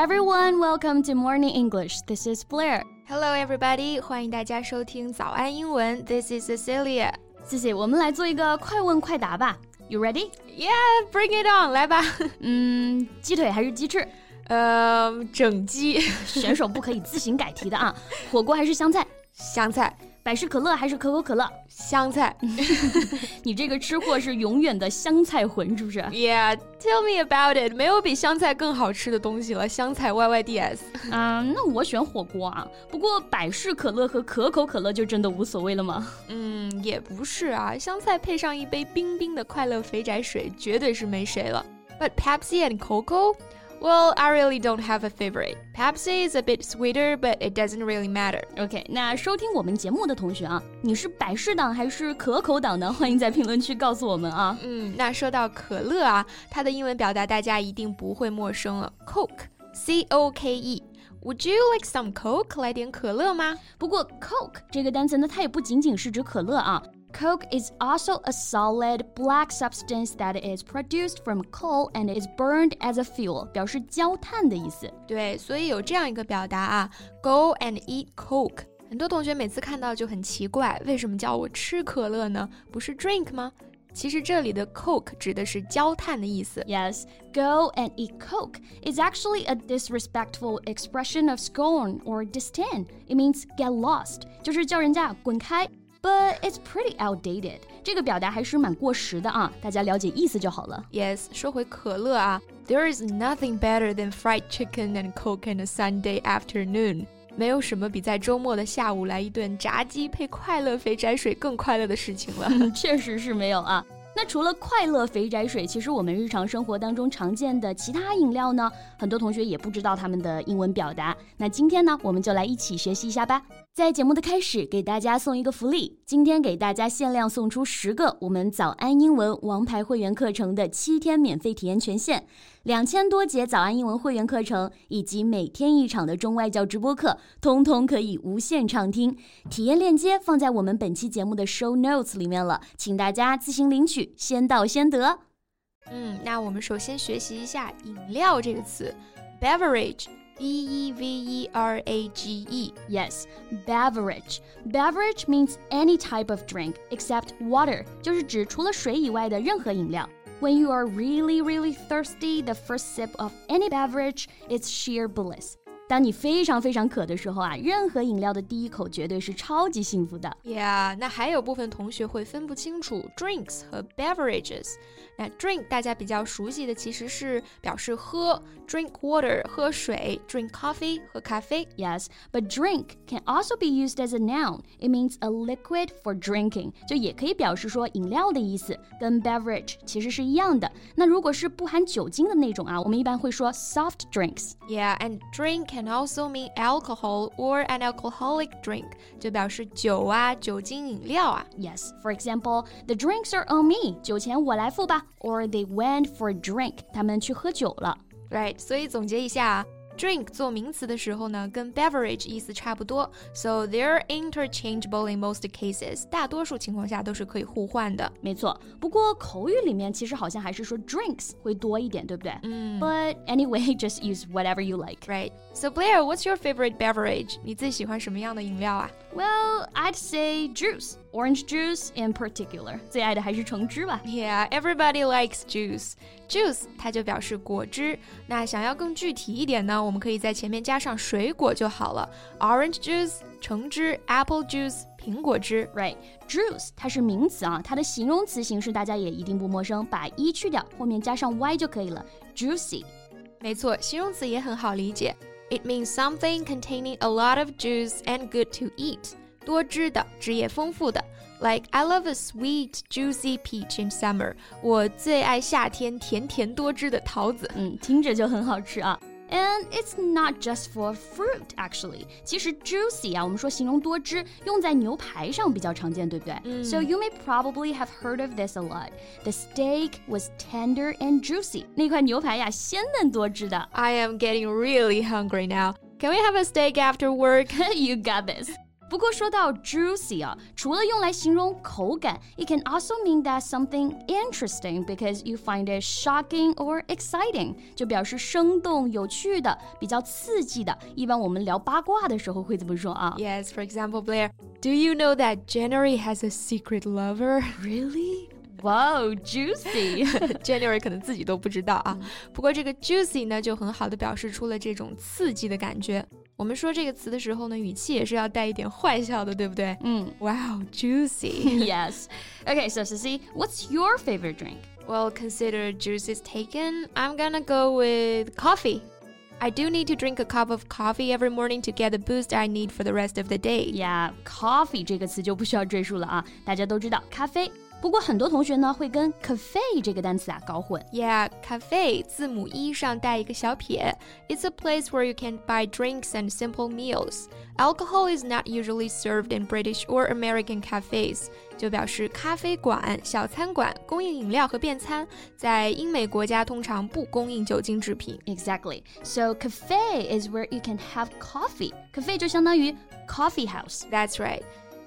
everyone, welcome to Morning English. This is Blair. Hello everybody，欢迎大家收听早安英文。This is Cecilia. 谢谢，我们来做一个快问快答吧。You ready? Yeah, bring it on，来吧。嗯，鸡腿还是鸡翅？呃，整鸡。选手不可以自行改题的啊。火锅还是香菜？香菜。百事可乐还是可口可乐？香菜。你这个吃货是永远的香菜魂，是不是？Yeah, tell me about it。没有比香菜更好吃的东西了。香菜 Y Y D S。嗯，那我选火锅啊。不过百事可乐和可口可乐就真的无所谓了吗？嗯，也不是啊。香菜配上一杯冰冰的快乐肥宅水，绝对是没谁了。But Pepsi and Coco. Well, I really don't have a favorite. Pepsi is a bit sweeter, but it doesn't really matter. OK，那收听我们节目的同学啊，你是百事党还是可口党呢？欢迎在评论区告诉我们啊。嗯，那说到可乐啊，它的英文表达大家一定不会陌生了，Coke，C O K E。Would you like some Coke？来点可乐吗？不过 Coke 这个单词呢，它也不仅仅是指可乐啊。 Coke is also a solid black substance that is produced from coal and is burned as a fuel，表示焦炭的意思。对，所以有这样一个表达啊，Go and eat Coke。很多同学每次看到就很奇怪，为什么叫我吃可乐呢？不是 drink 吗？其实这里的 coke 指的是焦炭的意思。Yes, go and eat coke is actually a disrespectful expression of scorn or disdain. It means get lost，就是叫人家滚开。 but it's pretty outdated. 这个表达还是蛮过时的啊，大家了解意思就好了。Yes，说回可乐啊，There is nothing better than fried chicken and coke on a Sunday afternoon。没有什么比在周末的下午来一顿炸鸡配快乐肥宅水更快乐的事情了。确实是没有啊。 那除了快乐肥宅水，其实我们日常生活当中常见的其他饮料呢，很多同学也不知道它们的英文表达。那今天呢，我们就来一起学习一下吧。在节目的开始，给大家送一个福利，今天给大家限量送出十个我们早安英文王牌会员课程的七天免费体验权限，两千多节早安英文会员课程以及每天一场的中外教直播课，通通可以无限畅听。体验链接放在我们本期节目的 show notes 里面了，请大家自行领取，先到先得。嗯，那我们首先学习一下饮料这个词，beverage。B E V E R A G E. Yes, beverage. Beverage means any type of drink except water，就是指除了水以外的任何饮料。When you are really, really thirsty, the first sip of any beverage is sheer bliss. 当你非常非常渴的时候啊，任何饮料的第一口绝对是超级幸福的。Yeah，那还有部分同学会分不清楚 drinks 和 beverages。那 drink 大家比较熟悉的其实是表示喝，drink water 喝水，drink coffee 喝咖啡。Yes，but drink can also be used as a noun. It means a liquid for drinking，就也可以表示说饮料的意思，跟 beverage 其实是一样的。那如果是不含酒精的那种啊，我们一般会说 soft drinks。Yeah，and drink can also mean alcohol or an alcoholic drink，就表示酒啊、酒精饮料啊。Yes, for example, the drinks are on me，酒钱我来付吧。Or they went for a drink，他们去喝酒了。Right，所以总结一下啊。drink 做名词的时候呢，跟 beverage 意思差不多，so they're interchangeable in most cases。大多数情况下都是可以互换的。没错，不过口语里面其实好像还是说 drinks 会多一点，对不对？嗯。But anyway, just use whatever you like. Right. So Blair, what's your favorite beverage? 你最喜欢什么样的饮料啊？Well, I'd say juice. Orange juice in particular，最爱的还是橙汁吧。Yeah, everybody likes juice. Juice 它就表示果汁。那想要更具体一点呢，我们可以在前面加上水果就好了。Orange juice 橙汁，apple juice 苹果汁。Right, juice 它是名词啊，它的形容词形式大家也一定不陌生，把 e 去掉，后面加上 y 就可以了。Juicy，没错，形容词也很好理解。 It means something containing a lot of juice and good to eat. 多汁的，汁液丰富的。Like I love a sweet, juicy peach in summer。我最爱夏天甜甜多汁的桃子。嗯，听着就很好吃啊。 And it's not just for fruit, actually. 其实 juicy 啊，我们说形容多汁，用在牛排上比较常见，对不对、嗯、？So you may probably have heard of this a lot. The steak was tender and juicy. 那块牛排呀，鲜嫩多汁的。I am getting really hungry now. Can we have a steak after work? you got this. 不过说到 juicy 啊，除了用来形容口感，it can also mean that something interesting because you find it shocking or exciting，就表示生动、有趣的、比较刺激的。一般我们聊八卦的时候会这么说啊。Yes, for example, Blair, do you know that January has a secret lover? Really? Wow, juicy! January 可能自己都不知道啊。不过这个 juicy 呢，就很好的表示出了这种刺激的感觉。 我们说这个词的时候呢，语气也是要带一点坏笑的，对不对？嗯，Wow, juicy. yes. Okay, so Sissy, what's your favorite drink? Well, consider juices taken. I'm gonna go with coffee. I do need to drink a cup of coffee every morning to get the boost I need for the rest of the day. Yeah, coffee 这个词就不需要赘述了啊，大家都知道咖啡。 不过很多同学呢会跟 cafe 这个单词啊搞混。Yeah, cafe 字母一上带一个小撇。It's a place where you can buy drinks and simple meals. Alcohol is not usually served in British or American cafes. 就表示咖啡馆、小餐馆供应饮料和便餐，在英美国家通常不供应酒精制品。Exactly. So cafe is where you can have coffee. Cafe 就相当于 coffee house. That's right.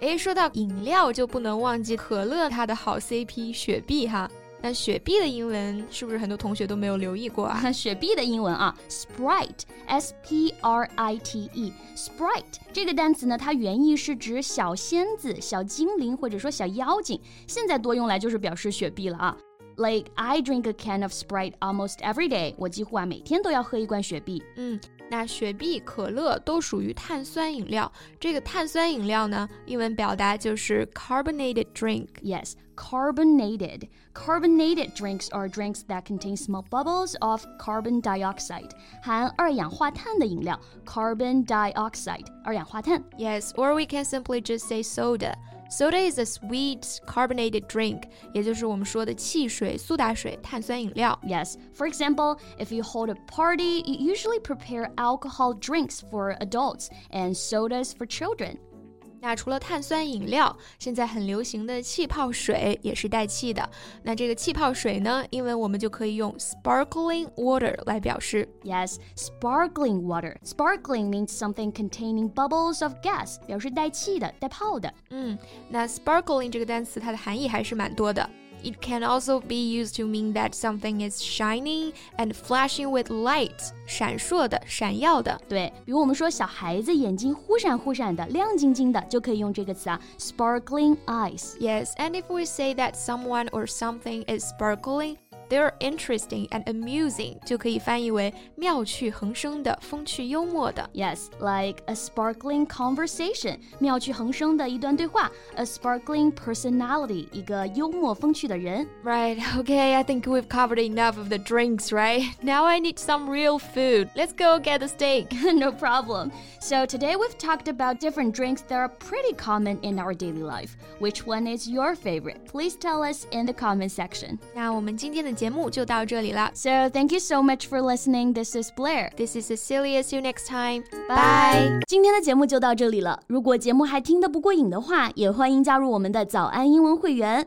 诶，说到饮料，就不能忘记可乐它的好 CP 雪碧哈。那雪碧的英文是不是很多同学都没有留意过啊？雪碧的英文啊，Sprite，S P R I T E，Sprite 这个单词呢，它原意是指小仙子、小精灵或者说小妖精，现在多用来就是表示雪碧了啊。Like I drink a can of Sprite almost every day，我几乎啊每天都要喝一罐雪碧。嗯。那雪碧、可乐都属于碳酸饮料。这个碳酸饮料呢，英文表达就是 carbonated drink。Yes, carbonated. Carbonated drinks are drinks that contain small bubbles of carbon dioxide，含二氧化碳的饮料。Carbon dioxide，二氧化碳。Yes, or we can simply just say soda. Soda is a sweet carbonated drink，也就是我们说的汽水、苏打水、碳酸饮料。Yes, for example, if you hold a party, you usually prepare alcohol drinks for adults and sodas for children. 那除了碳酸饮料，现在很流行的气泡水也是带气的。那这个气泡水呢，英文我们就可以用 sparkling water 来表示。Yes, sparkling water. Sparkling means something containing bubbles of gas，表示带气的、带泡的。嗯，那 sparkling 这个单词它的含义还是蛮多的。It can also be used to mean that something is shining and flashing with light，闪烁的、闪耀的。对，比如我们说小孩子眼睛忽闪忽闪的、亮晶晶的，就可以用这个词啊，sparkling eyes。Yes, and if we say that someone or something is sparkling. They're interesting and amusing，就可以翻译为妙趣横生的、风趣幽默的。Yes, like a sparkling conversation，妙趣横生的一段对话；a sparkling personality，一个幽默风趣的人。Right. Okay. I think we've covered enough of the drinks, right? Now I need some real food. Let's go get the steak. no problem. So today we've talked about different drinks that are pretty common in our daily life. Which one is your favorite? Please tell us in the comment section. 那我们今天的 节目就到这里了。So thank you so much for listening. This is Blair. This is Cecilia. See you next time. Bye. 今天的节目就到这里了。如果节目还听得不过瘾的话，也欢迎加入我们的早安英文会员。